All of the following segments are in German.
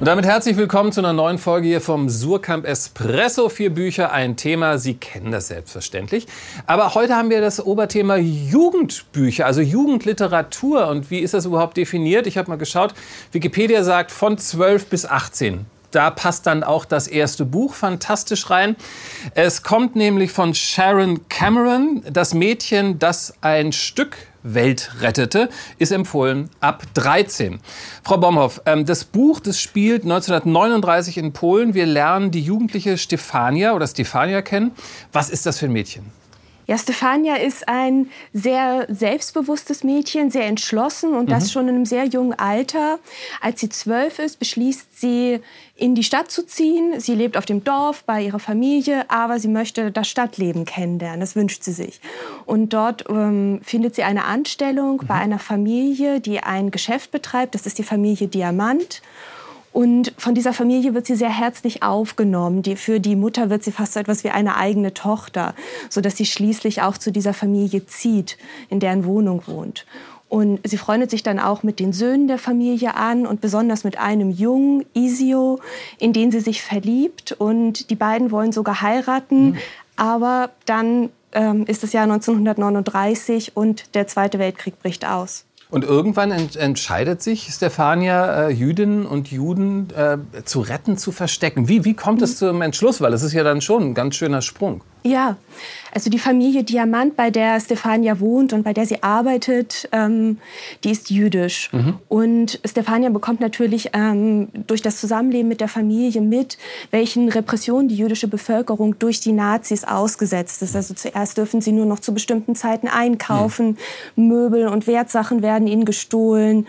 Und damit herzlich willkommen zu einer neuen Folge hier vom Surkamp Espresso. Vier Bücher, ein Thema. Sie kennen das selbstverständlich. Aber heute haben wir das Oberthema Jugendbücher, also Jugendliteratur. Und wie ist das überhaupt definiert? Ich habe mal geschaut. Wikipedia sagt von 12 bis 18 da passt dann auch das erste Buch fantastisch rein. Es kommt nämlich von Sharon Cameron, das Mädchen, das ein Stück Welt rettete, ist empfohlen ab 13. Frau Bomhoff, ähm, das Buch, das spielt 1939 in Polen. Wir lernen die jugendliche Stefania oder Stefania kennen. Was ist das für ein Mädchen? Ja, Stefania ist ein sehr selbstbewusstes Mädchen, sehr entschlossen und mhm. das schon in einem sehr jungen Alter. Als sie zwölf ist, beschließt sie, in die Stadt zu ziehen. Sie lebt auf dem Dorf bei ihrer Familie, aber sie möchte das Stadtleben kennenlernen. Das wünscht sie sich. Und dort ähm, findet sie eine Anstellung mhm. bei einer Familie, die ein Geschäft betreibt. Das ist die Familie Diamant. Und von dieser Familie wird sie sehr herzlich aufgenommen. Die, für die Mutter wird sie fast so etwas wie eine eigene Tochter, sodass sie schließlich auch zu dieser Familie zieht, in deren Wohnung wohnt. Und sie freundet sich dann auch mit den Söhnen der Familie an und besonders mit einem Jungen, Isio, in den sie sich verliebt. Und die beiden wollen sogar heiraten. Mhm. Aber dann ähm, ist das Jahr 1939 und der Zweite Weltkrieg bricht aus. Und irgendwann ent entscheidet sich Stefania, äh, Jüdinnen und Juden äh, zu retten, zu verstecken. Wie, wie kommt es zum Entschluss? Weil es ist ja dann schon ein ganz schöner Sprung. Ja, also die Familie Diamant, bei der Stefania wohnt und bei der sie arbeitet, ähm, die ist jüdisch. Mhm. Und Stefania bekommt natürlich ähm, durch das Zusammenleben mit der Familie mit, welchen Repressionen die jüdische Bevölkerung durch die Nazis ausgesetzt ist. Also zuerst dürfen sie nur noch zu bestimmten Zeiten einkaufen, mhm. Möbel und Wertsachen werden ihnen gestohlen.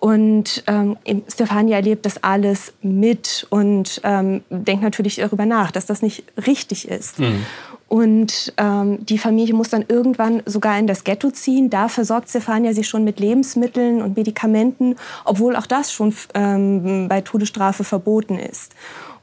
Und ähm, Stefania erlebt das alles mit und ähm, denkt natürlich darüber nach, dass das nicht richtig ist. Mhm. Und ähm, die Familie muss dann irgendwann sogar in das Ghetto ziehen. Da versorgt Stefania sich schon mit Lebensmitteln und Medikamenten, obwohl auch das schon ähm, bei Todesstrafe verboten ist.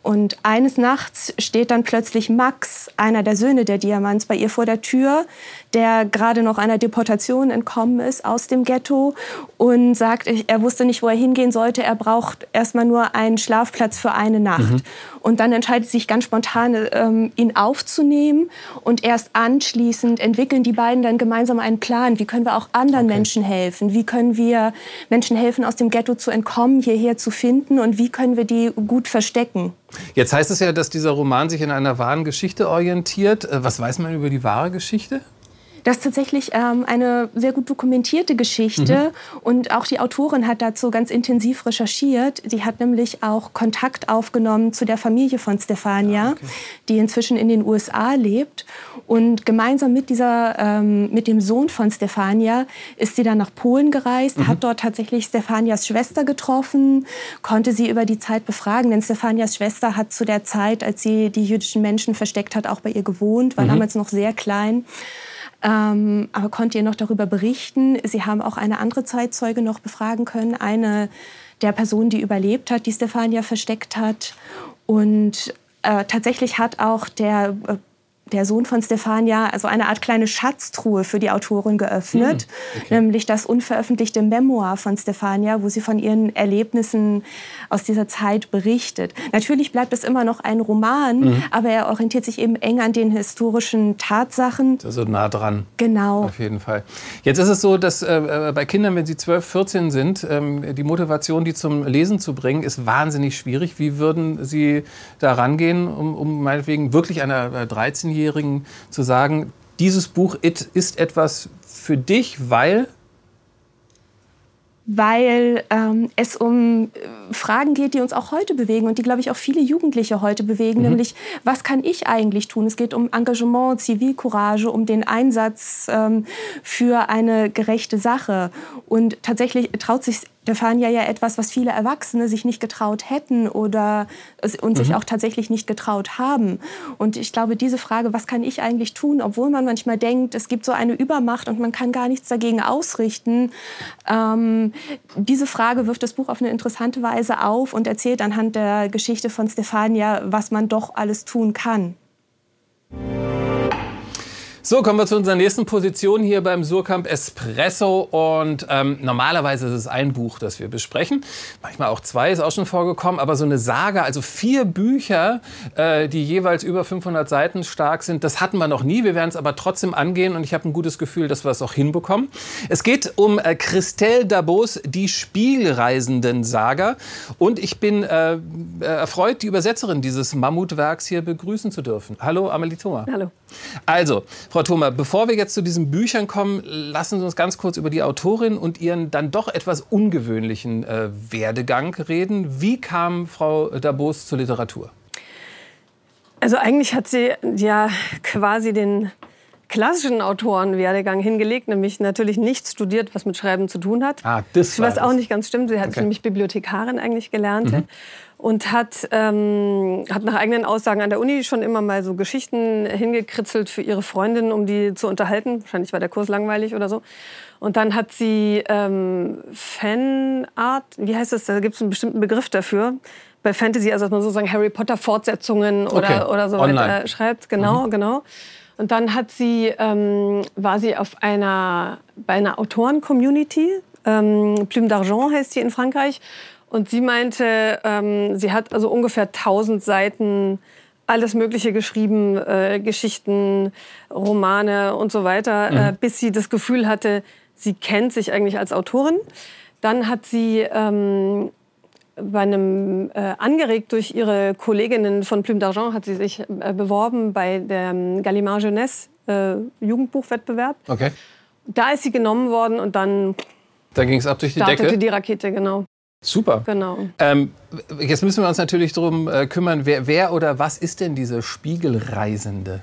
Und eines Nachts steht dann plötzlich Max, einer der Söhne der Diamants, bei ihr vor der Tür, der gerade noch einer Deportation entkommen ist aus dem Ghetto und sagt, er wusste nicht, wo er hingehen sollte. Er braucht erstmal nur einen Schlafplatz für eine Nacht. Mhm. Und dann entscheidet sich ganz spontan, ähm, ihn aufzunehmen. Und erst anschließend entwickeln die beiden dann gemeinsam einen Plan. Wie können wir auch anderen okay. Menschen helfen? Wie können wir Menschen helfen, aus dem Ghetto zu entkommen, hierher zu finden? Und wie können wir die gut verstecken? Jetzt heißt es ja, dass dieser Roman sich in einer wahren Geschichte orientiert. Äh, was weiß man über die wahre Geschichte? Das ist tatsächlich ähm, eine sehr gut dokumentierte Geschichte mhm. und auch die Autorin hat dazu ganz intensiv recherchiert. Sie hat nämlich auch Kontakt aufgenommen zu der Familie von Stefania, ah, okay. die inzwischen in den USA lebt. Und gemeinsam mit, dieser, ähm, mit dem Sohn von Stefania ist sie dann nach Polen gereist, mhm. hat dort tatsächlich Stefanias Schwester getroffen, konnte sie über die Zeit befragen, denn Stefanias Schwester hat zu der Zeit, als sie die jüdischen Menschen versteckt hat, auch bei ihr gewohnt, war mhm. damals noch sehr klein ähm, aber konnte ihr noch darüber berichten. Sie haben auch eine andere Zeitzeuge noch befragen können, eine der Personen, die überlebt hat, die Stefania versteckt hat. Und äh, tatsächlich hat auch der äh, der Sohn von Stefania also eine Art kleine Schatztruhe für die Autorin geöffnet, hm, okay. nämlich das unveröffentlichte Memoir von Stefania, wo sie von ihren Erlebnissen aus dieser Zeit berichtet. Natürlich bleibt es immer noch ein Roman, mhm. aber er orientiert sich eben eng an den historischen Tatsachen. Also nah dran. Genau. Auf jeden Fall. Jetzt ist es so, dass äh, bei Kindern, wenn sie 12, 14 sind, ähm, die Motivation, die zum Lesen zu bringen, ist wahnsinnig schwierig. Wie würden Sie da rangehen, um, um meinetwegen wirklich einer 13-Jährigen 13-Jährigen zu sagen, dieses Buch It ist etwas für dich, weil weil ähm, es um äh, Fragen geht, die uns auch heute bewegen und die, glaube ich, auch viele Jugendliche heute bewegen, mhm. nämlich was kann ich eigentlich tun? Es geht um Engagement, Zivilcourage, um den Einsatz ähm, für eine gerechte Sache. Und tatsächlich traut sich Stefania ja etwas, was viele Erwachsene sich nicht getraut hätten oder und mhm. sich auch tatsächlich nicht getraut haben. Und ich glaube, diese Frage, was kann ich eigentlich tun, obwohl man manchmal denkt, es gibt so eine Übermacht und man kann gar nichts dagegen ausrichten, ähm, diese Frage wirft das Buch auf eine interessante Weise auf und erzählt anhand der Geschichte von Stefania, was man doch alles tun kann. So, kommen wir zu unserer nächsten Position hier beim Surkamp Espresso. Und ähm, normalerweise ist es ein Buch, das wir besprechen. Manchmal auch zwei, ist auch schon vorgekommen. Aber so eine Saga, also vier Bücher, äh, die jeweils über 500 Seiten stark sind, das hatten wir noch nie. Wir werden es aber trotzdem angehen. Und ich habe ein gutes Gefühl, dass wir es auch hinbekommen. Es geht um äh, Christelle Dabos, die Spielreisenden-Saga. Und ich bin äh, äh, erfreut, die Übersetzerin dieses Mammutwerks hier begrüßen zu dürfen. Hallo, Amelie Thoma. Hallo. Also, Frau Thoma, bevor wir jetzt zu diesen Büchern kommen, lassen Sie uns ganz kurz über die Autorin und ihren dann doch etwas ungewöhnlichen äh, Werdegang reden. Wie kam Frau Dabos zur Literatur? Also eigentlich hat sie ja quasi den klassischen Autorenwerdegang hingelegt, nämlich natürlich nichts studiert, was mit Schreiben zu tun hat. Ah, das was auch nicht ganz stimmt. Sie hat Okay. nämlich Bibliothekarin eigentlich gelernt. Mhm. Und hat, ähm, hat nach eigenen Aussagen an der Uni schon immer mal so Geschichten hingekritzelt für ihre Freundin, um die zu unterhalten. Wahrscheinlich war der Kurs langweilig oder so. Und dann hat sie ähm, Fanart, wie heißt das? Da gibt es einen bestimmten Begriff dafür. Bei Fantasy, also dass man sozusagen Harry Potter Fortsetzungen oder, Okay. oder so Online. weiter schreibt. Genau, genau. Und dann hat sie, ähm, war sie auf einer, bei einer Autoren-Community. Ähm, Plume d'Argent heißt sie in Frankreich. Und sie meinte, ähm, sie hat also ungefähr 1000 Seiten alles Mögliche geschrieben, äh, Geschichten, Romane und so weiter, äh, bis sie das Gefühl hatte, sie kennt sich eigentlich als Autorin. Dann hat sie ähm, bei einem äh, angeregt durch ihre Kolleginnen von Plume d'Argent hat sie sich äh, beworben bei der ähm, Gallimard Jeunesse äh, Jugendbuchwettbewerb. Okay. Da ist sie genommen worden und dann Da ging es ab durch die startete Decke. die Rakete, genau. Super. genau. Ähm, jetzt müssen wir uns natürlich darum äh, kümmern, wer, wer oder was ist denn diese Spiegelreisende?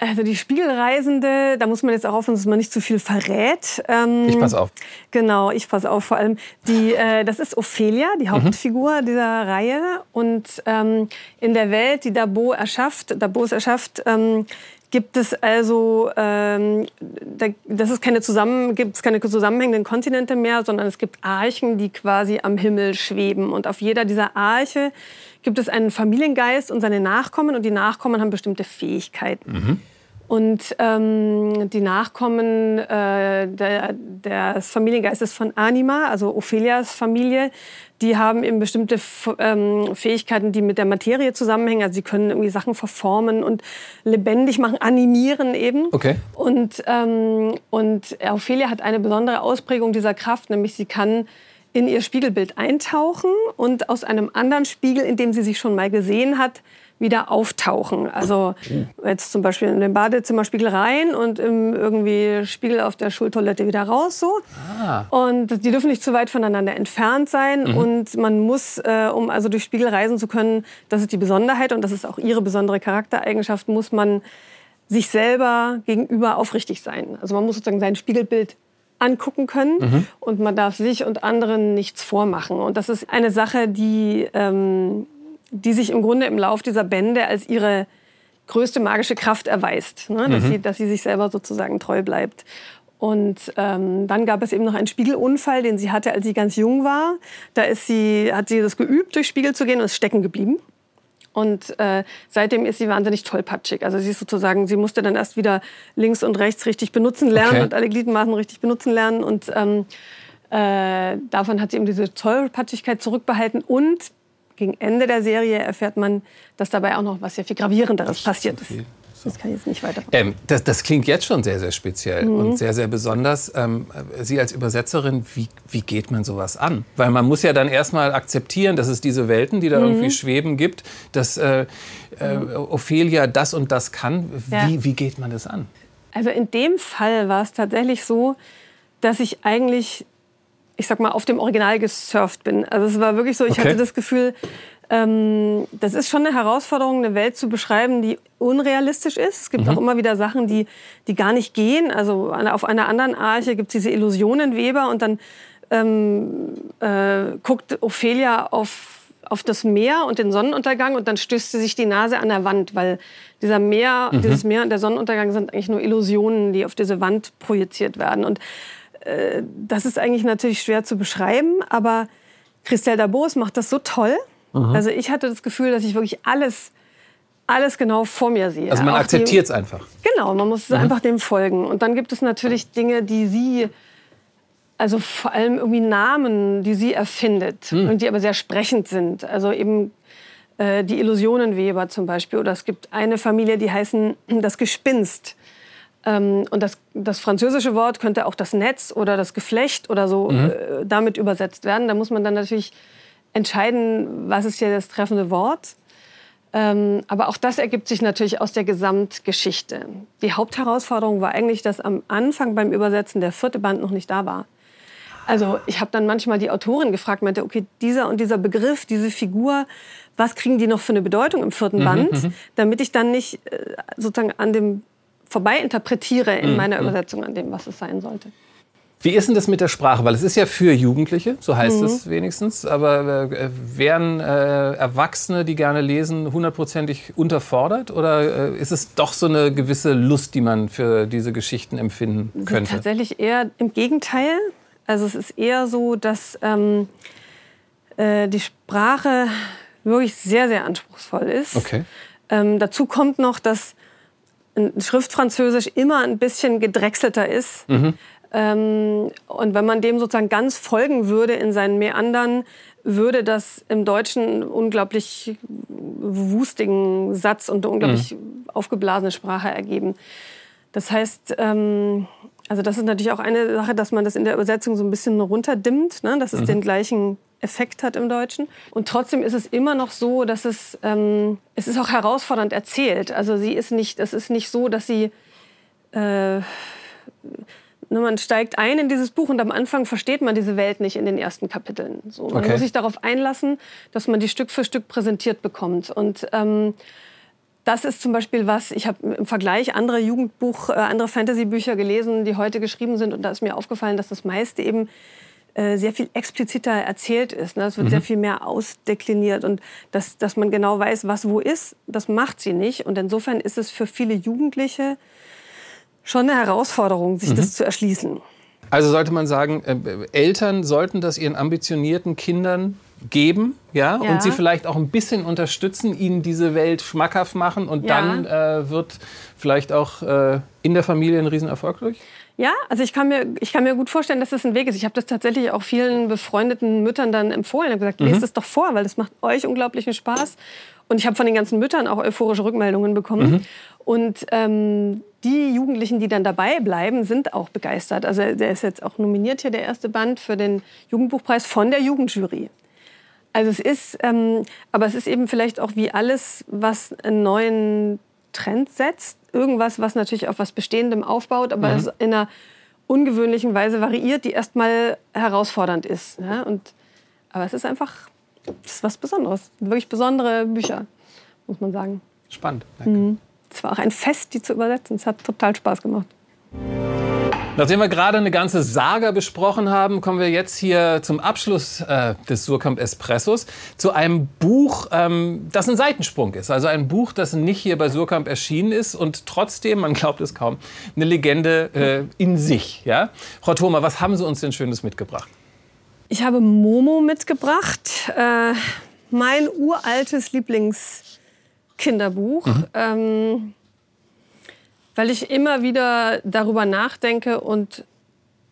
Also die Spiegelreisende, da muss man jetzt auch aufpassen, dass man nicht zu viel verrät. Ähm, Ich pass auf. Genau, ich pass auf vor allem. Die, äh, das ist Ophelia, Mhm. die Hauptfigur dieser Reihe. Und ähm, in der Welt, die Dabo erschafft, Dabos erschafft, ähm, gibt es also, ähm, da, das ist keine zusammen, gibt keine zusammenhängenden Kontinente mehr, sondern es gibt Archen, die quasi am Himmel schweben. Und auf jeder dieser Arche gibt es einen Familiengeist und seine Nachkommen. Und die Nachkommen haben bestimmte Fähigkeiten. Und ähm, die Nachkommen äh, der, des Familiengeistes von Anima, also Ophelias Familie, die haben eben bestimmte ähm, Fähigkeiten, die mit der Materie zusammenhängen. Also sie können irgendwie Sachen verformen und lebendig machen, animieren eben. Okay. Und, ähm, und Ophelia hat eine besondere Ausprägung dieser Kraft, nämlich sie kann in ihr Spiegelbild eintauchen und aus einem anderen Spiegel, in dem sie sich schon mal gesehen hat, wieder auftauchen. Also jetzt zum Beispiel in den Badezimmerspiegel rein und im irgendwie Spiegel auf der Schultoilette wieder raus so. Und die dürfen nicht zu weit voneinander entfernt sein und man muss, äh, um also durch Spiegel reisen zu können, das ist die Besonderheit und das ist auch ihre besondere Charaktereigenschaft, muss man sich selber gegenüber aufrichtig sein. Also man muss sozusagen sein Spiegelbild angucken können und man darf sich und anderen nichts vormachen. Und das ist eine Sache, die, ähm, die sich im Grunde im Lauf dieser Bände als ihre größte magische Kraft erweist, ne? dass, sie, dass sie sich selber sozusagen treu bleibt. Und ähm, dann gab es eben noch einen Spiegelunfall, den sie hatte, als sie ganz jung war. Da ist sie, hat sie das geübt, durch Spiegel zu gehen und ist stecken geblieben. Und äh, seitdem ist sie wahnsinnig tollpatschig. Also sie ist sozusagen, sie musste dann erst wieder links und rechts richtig benutzen lernen Okay. und alle Gliedmaßen richtig benutzen lernen. Und ähm, äh, davon hat sie eben diese Tollpatschigkeit zurückbehalten. Und gegen Ende der Serie erfährt man, dass dabei auch noch was sehr viel gravierenderes passiert ist. Das kann ich jetzt nicht weiter. Ähm, das, das klingt jetzt schon sehr, sehr speziell und sehr, sehr besonders. Ähm, Sie als Übersetzerin, wie, wie geht man sowas an? Weil man muss ja dann erstmal akzeptieren, dass es diese Welten, die da irgendwie schweben, gibt, dass äh, äh, Ophelia das und das kann. Ja. Wie, wie geht man das an? Also in dem Fall war es tatsächlich so, dass ich eigentlich, ich sag mal, auf dem Original gesurft bin. Also es war wirklich so, ich Okay. hatte das Gefühl, ähm, das ist schon eine Herausforderung, eine Welt zu beschreiben, die unrealistisch ist. Es gibt auch immer wieder Sachen, die, die gar nicht gehen. Also auf einer anderen Arche gibt es diese Illusionenweber und dann ähm, äh, guckt Ophelia auf, auf das Meer und den Sonnenuntergang und dann stößt sie sich die Nase an der Wand, weil dieser Meer, dieses Meer und der Sonnenuntergang sind eigentlich nur Illusionen, die auf diese Wand projiziert werden. Und äh, das ist eigentlich natürlich schwer zu beschreiben, aber Christelle Dabos macht das so toll. Also ich hatte das Gefühl, dass ich wirklich alles alles genau vor mir sehe. Also man akzeptiert es einfach. Genau, man muss mhm. einfach dem folgen. Und dann gibt es natürlich Dinge, die sie, also vor allem irgendwie Namen, die sie erfindet mhm. und die aber sehr sprechend sind. Also eben äh, die Illusionenweber zum Beispiel. Oder es gibt eine Familie, die heißen das Gespinst. Ähm, und das, das, französische Wort könnte auch das Netz oder das Geflecht oder so mhm. äh, damit übersetzt werden. Da muss man dann natürlich entscheiden, was ist hier das treffende Wort. Ähm, aber auch das ergibt sich natürlich aus der Gesamtgeschichte. Die Hauptherausforderung war eigentlich, dass am Anfang beim Übersetzen der vierte Band noch nicht da war. Also ich habe dann manchmal die Autorin gefragt, meinte, okay, dieser und dieser Begriff, diese Figur, was kriegen die noch für eine Bedeutung im vierten mhm, Band, mhm. damit ich dann nicht äh, sozusagen an dem vorbei interpretiere in mhm. meiner mhm. Übersetzung an dem, was es sein sollte. Wie ist denn das mit der Sprache? Weil es ist ja für Jugendliche, so heißt mhm. es wenigstens. Aber äh, wären äh, Erwachsene, die gerne lesen, hundertprozentig unterfordert? Oder äh, ist es doch so eine gewisse Lust, die man für diese Geschichten empfinden könnte? Tatsächlich eher im Gegenteil. Also es ist eher so, dass ähm, äh, die Sprache wirklich sehr, sehr anspruchsvoll ist. Okay. Ähm, dazu kommt noch, dass Schriftfranzösisch immer ein bisschen gedrechselter ist. Mhm. Ähm, und wenn man dem sozusagen ganz folgen würde in seinen Meandern, würde das im Deutschen unglaublich wustigen Satz und eine unglaublich mhm. aufgeblasene Sprache ergeben. Das heißt, ähm, also das ist natürlich auch eine Sache, dass man das in der Übersetzung so ein bisschen runterdimmt, ne? dass es mhm. den gleichen Effekt hat im Deutschen. Und trotzdem ist es immer noch so, dass es, ähm, es ist auch herausfordernd erzählt. Also sie ist nicht, es ist nicht so, dass sie, äh, ne, man steigt ein in dieses Buch und am Anfang versteht man diese Welt nicht in den ersten Kapiteln. So, man okay. muss sich darauf einlassen, dass man die Stück für Stück präsentiert bekommt. Und ähm, das ist zum Beispiel was, ich habe im Vergleich andere Jugendbuch, äh, andere Fantasy-Bücher gelesen, die heute geschrieben sind und da ist mir aufgefallen, dass das meiste eben sehr viel expliziter erzählt ist. Ne? Es wird mhm. sehr viel mehr ausdekliniert und dass, dass man genau weiß, was wo ist, das macht sie nicht. Und insofern ist es für viele Jugendliche schon eine Herausforderung, sich mhm. das zu erschließen. Also sollte man sagen, äh, Eltern sollten das ihren ambitionierten Kindern geben, ja? ja, und sie vielleicht auch ein bisschen unterstützen, ihnen diese Welt schmackhaft machen und ja. dann äh, wird vielleicht auch äh, in der Familie ein Riesenerfolg durch? Ja, also ich kann mir, ich kann mir gut vorstellen, dass das ein Weg ist. Ich habe das tatsächlich auch vielen befreundeten Müttern dann empfohlen. Ich habe gesagt, mhm. lest es doch vor, weil das macht euch unglaublichen Spaß. Und ich habe von den ganzen Müttern auch euphorische Rückmeldungen bekommen. Mhm. Und ähm, die Jugendlichen, die dann dabei bleiben, sind auch begeistert. Also der ist jetzt auch nominiert hier, der erste Band, für den Jugendbuchpreis von der Jugendjury. Also es ist, ähm, aber es ist eben vielleicht auch wie alles, was einen neuen Trend setzt. Irgendwas, was natürlich auf was Bestehendem aufbaut, aber mhm. in einer ungewöhnlichen Weise variiert, die erstmal herausfordernd ist. Ja? Und, aber es ist einfach es ist was Besonderes. Wirklich besondere Bücher, muss man sagen. Spannend. Danke. Mhm. Es war auch ein Fest, die zu übersetzen. Es hat total Spaß gemacht. Nachdem wir gerade eine ganze Saga besprochen haben, kommen wir jetzt hier zum Abschluss äh, des Surkamp Espressos zu einem Buch, ähm, das ein Seitensprung ist. Also ein Buch, das nicht hier bei Surkamp erschienen ist und trotzdem, man glaubt es kaum, eine Legende äh, in sich. Ja? Frau Thoma, was haben Sie uns denn Schönes mitgebracht? Ich habe Momo mitgebracht, äh, mein uraltes Lieblingskinderbuch. Mhm. Ähm, weil ich immer wieder darüber nachdenke und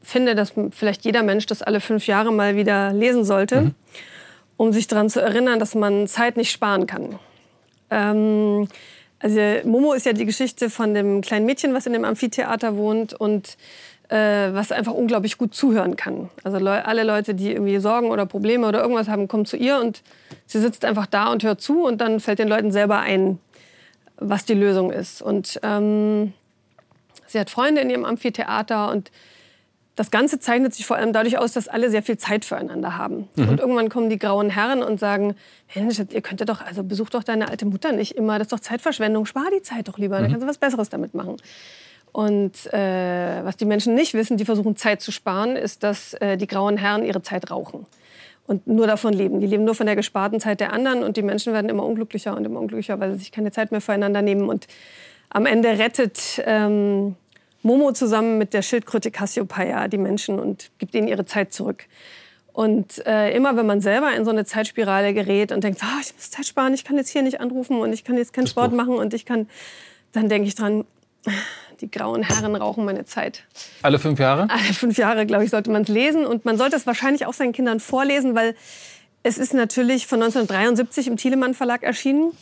finde, dass vielleicht jeder Mensch das alle fünf Jahre mal wieder lesen sollte, mhm. um sich daran zu erinnern, dass man Zeit nicht sparen kann. Ähm, also Momo ist ja die Geschichte von dem kleinen Mädchen, was in dem Amphitheater wohnt und äh, was einfach unglaublich gut zuhören kann. Also le alle Leute, die irgendwie Sorgen oder Probleme oder irgendwas haben, kommen zu ihr und sie sitzt einfach da und hört zu und dann fällt den Leuten selber ein, was die Lösung ist. Und ähm, sie hat Freunde in ihrem Amphitheater und das Ganze zeichnet sich vor allem dadurch aus, dass alle sehr viel Zeit füreinander haben. Mhm. Und irgendwann kommen die grauen Herren und sagen, Mensch, ihr könntet doch, also besuch doch deine alte Mutter nicht immer, das ist doch Zeitverschwendung, spar die Zeit doch lieber, mhm. dann kannst du was Besseres damit machen. Und äh, was die Menschen nicht wissen, die versuchen Zeit zu sparen, ist, dass äh, die grauen Herren ihre Zeit rauchen und nur davon leben. Die leben nur von der gesparten Zeit der anderen und die Menschen werden immer unglücklicher und immer unglücklicher, weil sie sich keine Zeit mehr füreinander nehmen. Und am Ende rettet ähm, Momo zusammen mit der Schildkröte Cassiopeia die Menschen und gibt ihnen ihre Zeit zurück. Und äh, immer wenn man selber in so eine Zeitspirale gerät und denkt, oh, ich muss Zeit sparen, ich kann jetzt hier nicht anrufen und ich kann jetzt keinen Sport machen und ich kann, dann denke ich dran, die grauen Herren rauchen meine Zeit. Alle fünf Jahre? Alle fünf Jahre, glaube ich, sollte man es lesen. Und man sollte es wahrscheinlich auch seinen Kindern vorlesen, weil es ist natürlich von 1973 im Thielemann Verlag erschienen.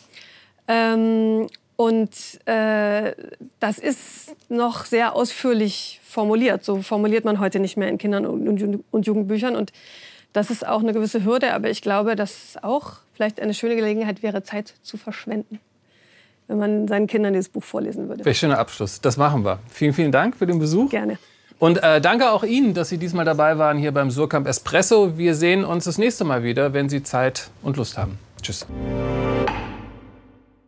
Ähm, und äh, das ist noch sehr ausführlich formuliert. So formuliert man heute nicht mehr in Kindern- und, und Jugendbüchern. Und das ist auch eine gewisse Hürde. Aber ich glaube, dass es auch vielleicht eine schöne Gelegenheit wäre, Zeit zu verschwenden wenn man seinen Kindern dieses Buch vorlesen würde. Welch schöner Abschluss. Das machen wir. Vielen, vielen Dank für den Besuch. Gerne. Und äh, danke auch Ihnen, dass Sie diesmal dabei waren hier beim Surkamp Espresso. Wir sehen uns das nächste Mal wieder, wenn Sie Zeit und Lust haben. Tschüss.